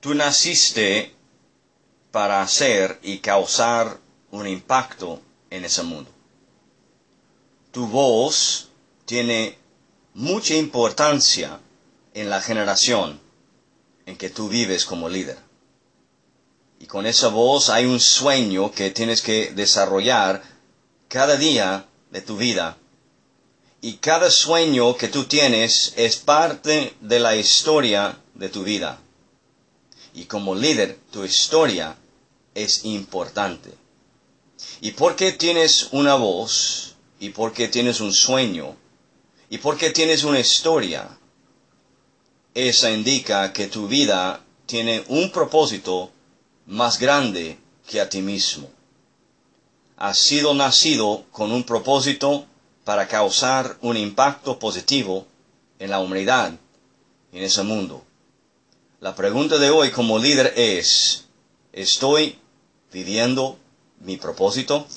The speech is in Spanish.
Tú naciste para hacer y causar un impacto en ese mundo. Tu voz tiene mucha importancia en la generación en que tú vives como líder. Y con esa voz hay un sueño que tienes que desarrollar cada día de tu vida. Y cada sueño que tú tienes es parte de la historia de tu vida. Y como líder, tu historia es importante. Y porque tienes una voz, y porque tienes un sueño, y porque tienes una historia, esa indica que tu vida tiene un propósito más grande que a ti mismo. Has sido nacido con un propósito para causar un impacto positivo en la humanidad en ese mundo. La pregunta de hoy como líder es, ¿estoy viviendo mi propósito?